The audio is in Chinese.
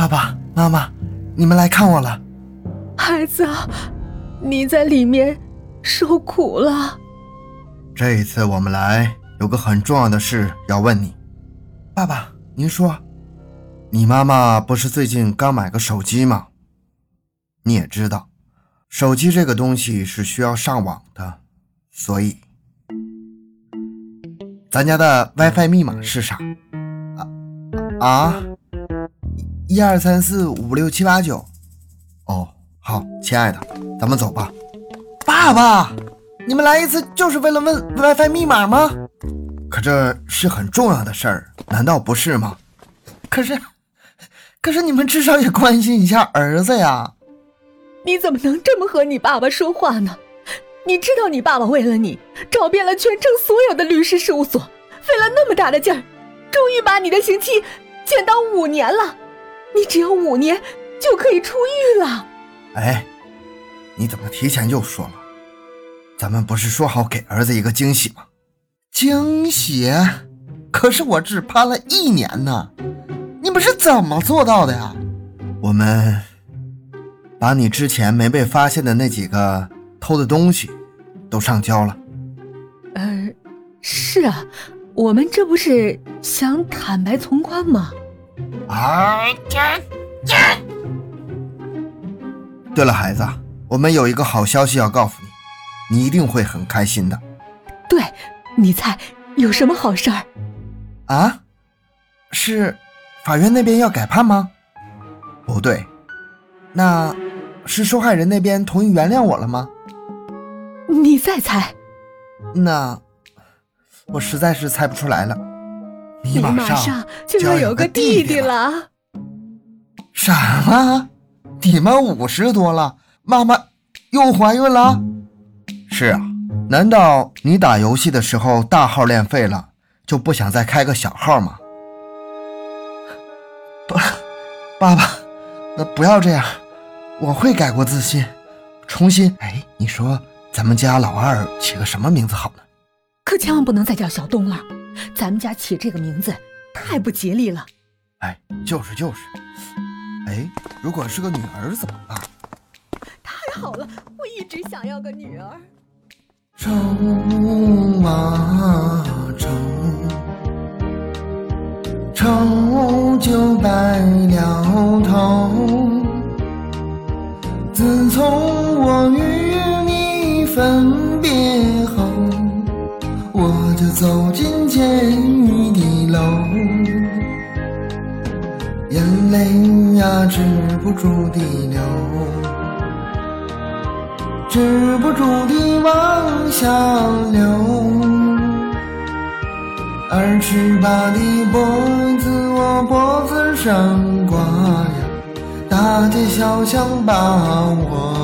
爸爸妈妈，你们来看我了。孩子，你在里面受苦了。这一次我们来有个很重要的事要问你。爸爸，您说，你妈妈不是最近刚买个手机吗？你也知道，手机这个东西是需要上网的，所以，咱家的 WiFi 密码是啥？啊啊，一二三四五六七八九。哦，好，亲爱的，咱们走吧。爸爸，你们来一次就是为了问 WiFi 密码吗？可这是很重要的事儿，难道不是吗？可是，可是你们至少也关心一下儿子呀。你怎么能这么和你爸爸说话呢？你知道你爸爸为了你找遍了全城所有的律师事务所，费了那么大的劲儿，终于把你的刑期减到五年了。你只要五年就可以出狱了。哎，你怎么提前就说了？咱们不是说好给儿子一个惊喜吗？惊喜？可是我只判了一年呢，你们是怎么做到的呀？我们。把你之前没被发现的那几个偷的东西都上交了。呃，是啊，我们这不是想坦白从宽吗？啊！对了，孩子，我们有一个好消息要告诉你，你一定会很开心的。对，你猜有什么好事儿？啊？是法院那边要改判吗？不对，那。是受害人那边同意原谅我了吗？你再猜。那我实在是猜不出来了。你马上就要有个弟弟了。什么？你们五十多了，妈妈又怀孕了？是啊，难道你打游戏的时候大号练废了，就不想再开个小号吗？爸，爸爸，那不要这样。我会改过自新，重新。哎，你说咱们家老二起个什么名字好呢？可千万不能再叫小东了，咱们家起这个名字太不吉利了。哎，就是就是。哎，如果是个女儿怎么办？太好了，我一直想要个女儿。抽啊抽，抽就白了头。自从我与你分我就走进监狱的楼，眼泪呀止不住地流，止不住地往下流，二十八的脖子我脖子上挂呀。大街小巷把我。